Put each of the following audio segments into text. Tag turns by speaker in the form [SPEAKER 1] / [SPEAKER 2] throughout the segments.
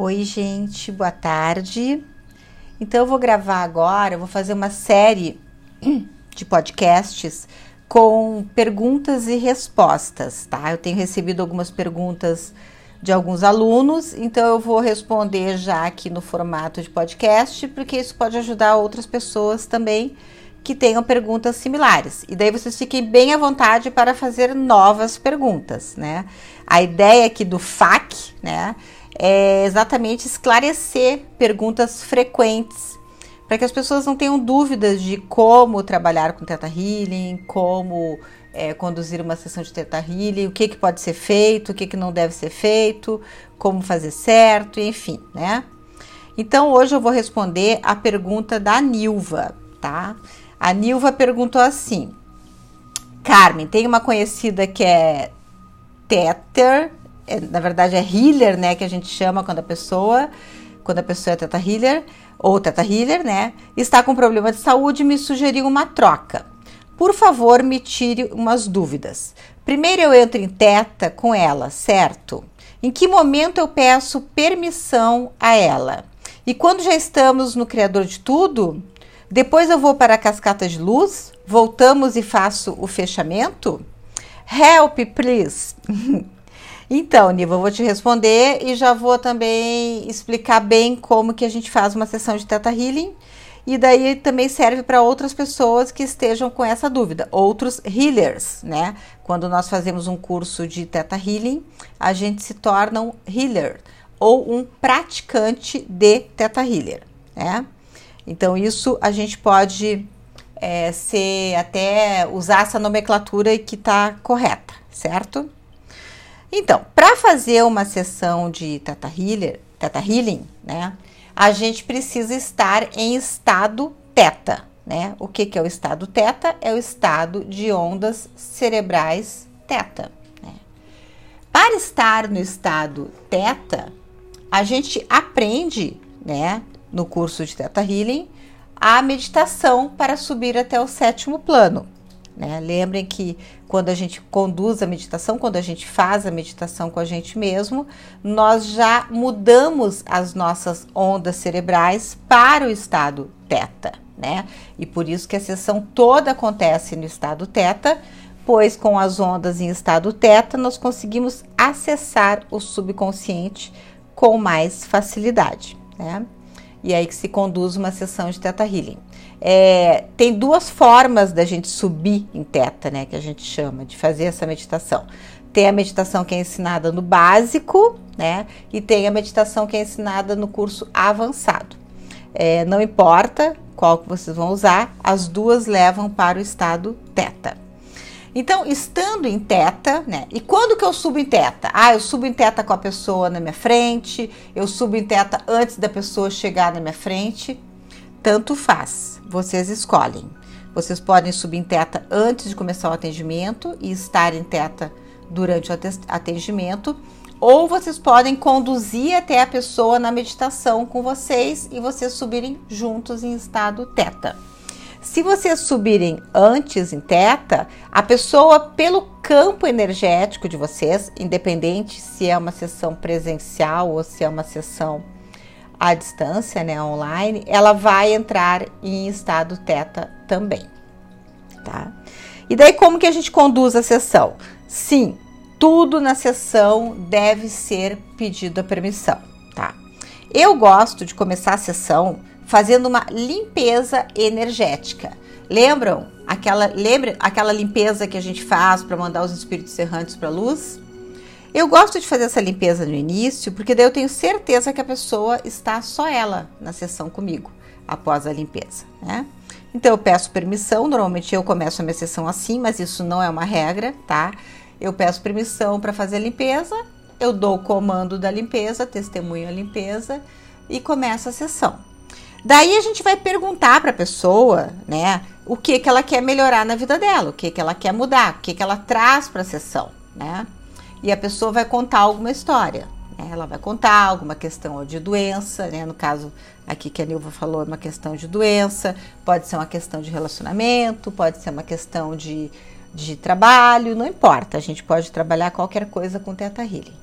[SPEAKER 1] Oi, gente, boa tarde. Então, eu vou gravar agora, vou fazer uma série de podcasts com perguntas e respostas, tá? Eu tenho recebido algumas perguntas de alguns alunos, então eu vou responder já aqui no formato de podcast, porque isso pode ajudar outras pessoas também que tenham perguntas similares. E daí vocês fiquem bem à vontade para fazer novas perguntas, né? A ideia aqui do FAQ, né? É exatamente esclarecer perguntas frequentes para que as pessoas não tenham dúvidas de como trabalhar com Teta Healing, como é, conduzir uma sessão de Teta Healing, o que, que pode ser feito, o que, que não deve ser feito, como fazer certo, enfim, né? Então hoje eu vou responder a pergunta da Nilva, tá? A Nilva perguntou assim: Carmen, tem uma conhecida que é Tether é, na verdade é healer, né, que a gente chama quando a pessoa, quando a pessoa é teta healer ou teta healer, né, está com problema de saúde, me sugeriu uma troca. Por favor, me tire umas dúvidas. Primeiro eu entro em teta com ela, certo? Em que momento eu peço permissão a ela? E quando já estamos no Criador de tudo, depois eu vou para a cascata de luz, voltamos e faço o fechamento? Help, please! Então, Niva, eu vou te responder e já vou também explicar bem como que a gente faz uma sessão de Teta Healing. E daí também serve para outras pessoas que estejam com essa dúvida, outros healers, né? Quando nós fazemos um curso de Teta Healing, a gente se torna um healer ou um praticante de Teta Healer, né? Então, isso a gente pode é, ser até usar essa nomenclatura que está correta, certo? Então, para fazer uma sessão de Teta, Healer, teta Healing, né, a gente precisa estar em estado Teta, né? O que, que é o estado Teta? É o estado de ondas cerebrais Teta. Né? Para estar no estado Teta, a gente aprende, né, no curso de Teta Healing, a meditação para subir até o sétimo plano. Né? Lembrem que quando a gente conduz a meditação, quando a gente faz a meditação com a gente mesmo, nós já mudamos as nossas ondas cerebrais para o estado teta, né? E por isso que a sessão toda acontece no estado teta, pois com as ondas em estado teta nós conseguimos acessar o subconsciente com mais facilidade, né? E aí que se conduz uma sessão de teta healing. É, tem duas formas da gente subir em teta, né? Que a gente chama de fazer essa meditação. Tem a meditação que é ensinada no básico, né? E tem a meditação que é ensinada no curso avançado. É, não importa qual que vocês vão usar, as duas levam para o estado teta. Então, estando em teta, né? E quando que eu subo em teta? Ah, eu subo em teta com a pessoa na minha frente, eu subo em teta antes da pessoa chegar na minha frente. Tanto faz, vocês escolhem. Vocês podem subir em teta antes de começar o atendimento e estar em teta durante o atendimento, ou vocês podem conduzir até a pessoa na meditação com vocês e vocês subirem juntos em estado teta. Se vocês subirem antes em teta, a pessoa, pelo campo energético de vocês, independente se é uma sessão presencial ou se é uma sessão à distância, né, online, ela vai entrar em estado teta também, tá? E daí como que a gente conduz a sessão? Sim, tudo na sessão deve ser pedido a permissão, tá? Eu gosto de começar a sessão fazendo uma limpeza energética. Lembram aquela lembra aquela limpeza que a gente faz para mandar os espíritos errantes para a luz? Eu gosto de fazer essa limpeza no início, porque daí eu tenho certeza que a pessoa está só ela na sessão comigo após a limpeza, né? Então eu peço permissão, normalmente eu começo a minha sessão assim, mas isso não é uma regra, tá? Eu peço permissão para fazer a limpeza, eu dou o comando da limpeza, testemunho a limpeza e começa a sessão. Daí a gente vai perguntar para a pessoa, né, o que que ela quer melhorar na vida dela, o que que ela quer mudar, o que que ela traz para a sessão, né? e a pessoa vai contar alguma história. Né? Ela vai contar alguma questão de doença, né? No caso aqui que a Nilva falou, é uma questão de doença, pode ser uma questão de relacionamento, pode ser uma questão de, de trabalho, não importa. A gente pode trabalhar qualquer coisa com Teta Healing.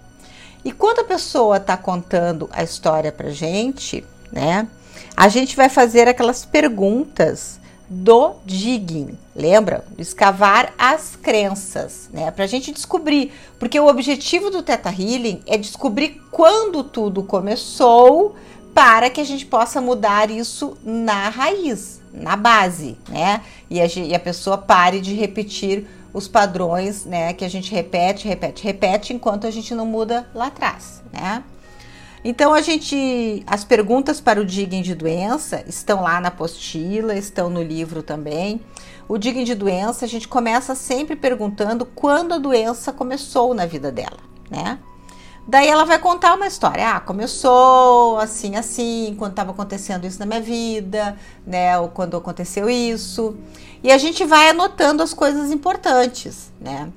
[SPEAKER 1] E quando a pessoa está contando a história para gente, né? A gente vai fazer aquelas perguntas do digging, lembra? Escavar as crenças, né? Para a gente descobrir, porque o objetivo do Teta Healing é descobrir quando tudo começou, para que a gente possa mudar isso na raiz, na base, né? E a, e a pessoa pare de repetir os padrões, né, que a gente repete, repete, repete, enquanto a gente não muda lá atrás, né? Então a gente, as perguntas para o digging de doença estão lá na apostila, estão no livro também. O digging de doença a gente começa sempre perguntando quando a doença começou na vida dela, né? Daí ela vai contar uma história. Ah, começou assim, assim, quando estava acontecendo isso na minha vida, né? Ou quando aconteceu isso. E a gente vai anotando as coisas importantes, né?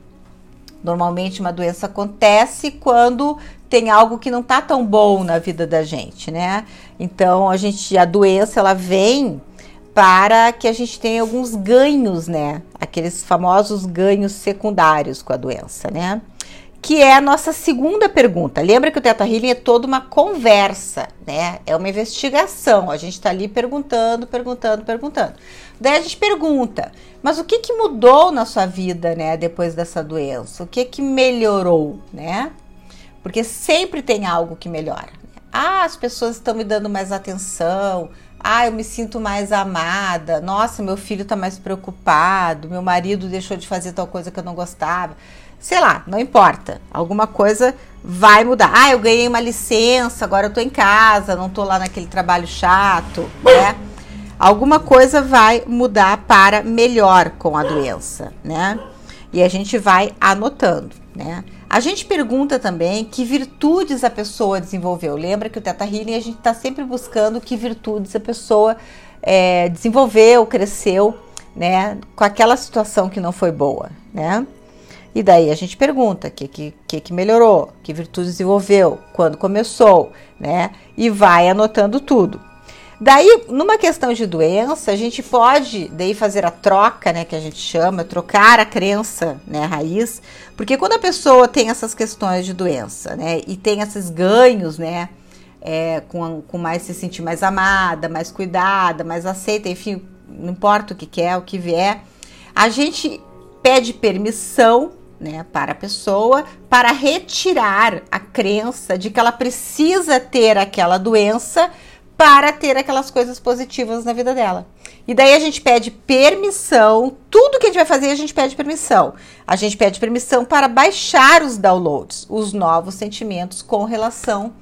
[SPEAKER 1] Normalmente uma doença acontece quando tem algo que não tá tão bom na vida da gente, né? Então a gente, a doença ela vem para que a gente tenha alguns ganhos, né? Aqueles famosos ganhos secundários com a doença, né? que é a nossa segunda pergunta. Lembra que o Teta Healing é toda uma conversa, né? É uma investigação. A gente está ali perguntando, perguntando, perguntando. Daí a gente pergunta, mas o que, que mudou na sua vida, né, depois dessa doença? O que que melhorou, né? Porque sempre tem algo que melhora. Ah, as pessoas estão me dando mais atenção. Ah, eu me sinto mais amada. Nossa, meu filho está mais preocupado. Meu marido deixou de fazer tal coisa que eu não gostava sei lá, não importa. Alguma coisa vai mudar. Ah, eu ganhei uma licença, agora eu tô em casa, não tô lá naquele trabalho chato, né? Alguma coisa vai mudar para melhor com a doença, né? E a gente vai anotando, né? A gente pergunta também que virtudes a pessoa desenvolveu. Lembra que o Teta Healing a gente está sempre buscando que virtudes a pessoa é, desenvolveu, cresceu, né? Com aquela situação que não foi boa, né? E daí a gente pergunta o que, que, que melhorou, que virtude desenvolveu, quando começou, né? E vai anotando tudo. Daí, numa questão de doença, a gente pode daí fazer a troca, né, que a gente chama, trocar a crença, né, raiz, porque quando a pessoa tem essas questões de doença, né, e tem esses ganhos, né, é, com, com mais se sentir mais amada, mais cuidada, mais aceita, enfim, não importa o que quer, o que vier, a gente pede permissão né, para a pessoa para retirar a crença de que ela precisa ter aquela doença para ter aquelas coisas positivas na vida dela. E daí a gente pede permissão, tudo que a gente vai fazer a gente pede permissão. A gente pede permissão para baixar os downloads, os novos sentimentos com relação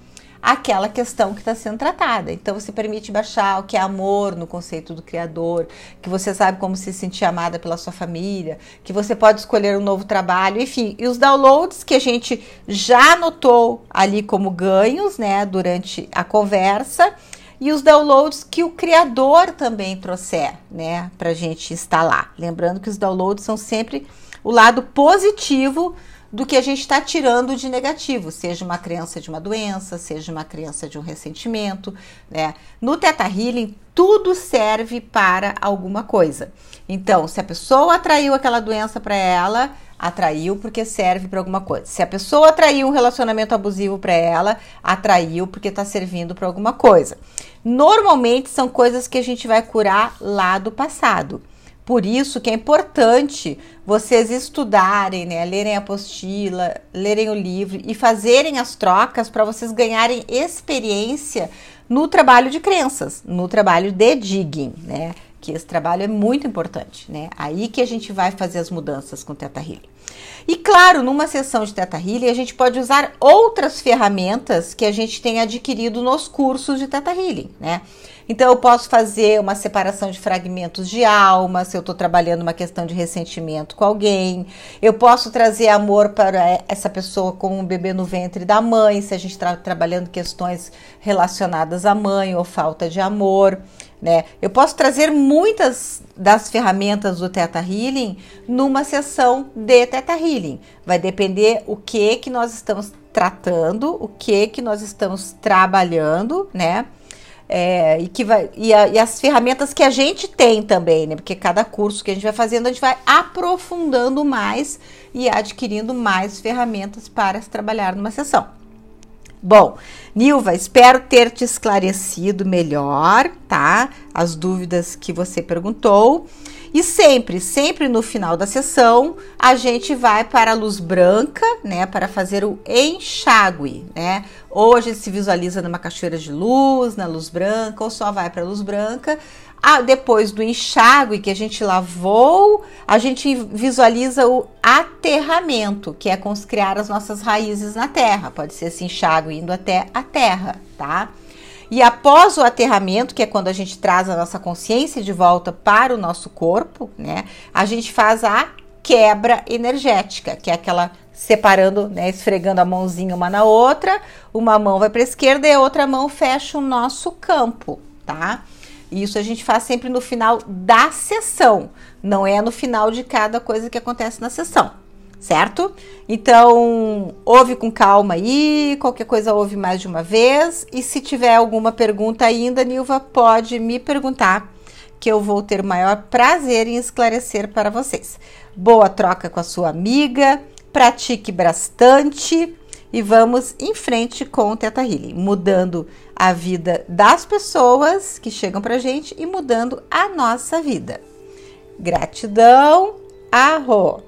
[SPEAKER 1] aquela questão que está sendo tratada. Então você permite baixar o que é amor no conceito do Criador, que você sabe como se sentir amada pela sua família, que você pode escolher um novo trabalho, enfim, e os downloads que a gente já anotou ali como ganhos, né, durante a conversa. E os downloads que o criador também trouxer, né, para gente instalar. Lembrando que os downloads são sempre o lado positivo do que a gente está tirando de negativo, seja uma crença de uma doença, seja uma crença de um ressentimento, né? No Teta Healing, tudo serve para alguma coisa. Então, se a pessoa atraiu aquela doença para ela, atraiu porque serve para alguma coisa. Se a pessoa atraiu um relacionamento abusivo para ela, atraiu porque está servindo para alguma coisa. Normalmente são coisas que a gente vai curar lá do passado. Por isso que é importante vocês estudarem, né, lerem a apostila, lerem o livro e fazerem as trocas para vocês ganharem experiência no trabalho de crenças, no trabalho de digging, né? Que esse trabalho é muito importante, né? Aí que a gente vai fazer as mudanças com o Teta Healing. E claro, numa sessão de Teta Healing, a gente pode usar outras ferramentas que a gente tem adquirido nos cursos de Teta Healing, né? Então, eu posso fazer uma separação de fragmentos de alma, se eu estou trabalhando uma questão de ressentimento com alguém. Eu posso trazer amor para essa pessoa como um bebê no ventre da mãe, se a gente está trabalhando questões relacionadas à mãe ou falta de amor. Né? Eu posso trazer muitas das ferramentas do Teta Healing numa sessão de Teta Healing. Vai depender o que que nós estamos tratando, o que que nós estamos trabalhando, né? É, e, que vai, e, a, e, as ferramentas que a gente tem também, né? Porque cada curso que a gente vai fazendo, a gente vai aprofundando mais e adquirindo mais ferramentas para se trabalhar numa sessão. Bom, Nilva, espero ter te esclarecido melhor, tá? As dúvidas que você perguntou. E sempre, sempre no final da sessão, a gente vai para a luz branca, né, para fazer o enxágue, né? Ou a gente se visualiza numa cachoeira de luz, na luz branca, ou só vai para a luz branca. Ah, depois do enxágue que a gente lavou, a gente visualiza o aterramento, que é criar as nossas raízes na terra. Pode ser esse enxágue indo até a terra, tá? E após o aterramento, que é quando a gente traz a nossa consciência de volta para o nosso corpo, né? A gente faz a quebra energética, que é aquela separando, né, esfregando a mãozinha uma na outra, uma mão vai para a esquerda e a outra mão fecha o nosso campo, tá? Isso a gente faz sempre no final da sessão, não é no final de cada coisa que acontece na sessão certo? Então, ouve com calma aí, qualquer coisa ouve mais de uma vez. E se tiver alguma pergunta ainda, Nilva, pode me perguntar, que eu vou ter o maior prazer em esclarecer para vocês. Boa troca com a sua amiga, pratique bastante e vamos em frente com o Teta Healing, mudando a vida das pessoas que chegam pra gente e mudando a nossa vida. Gratidão, arro!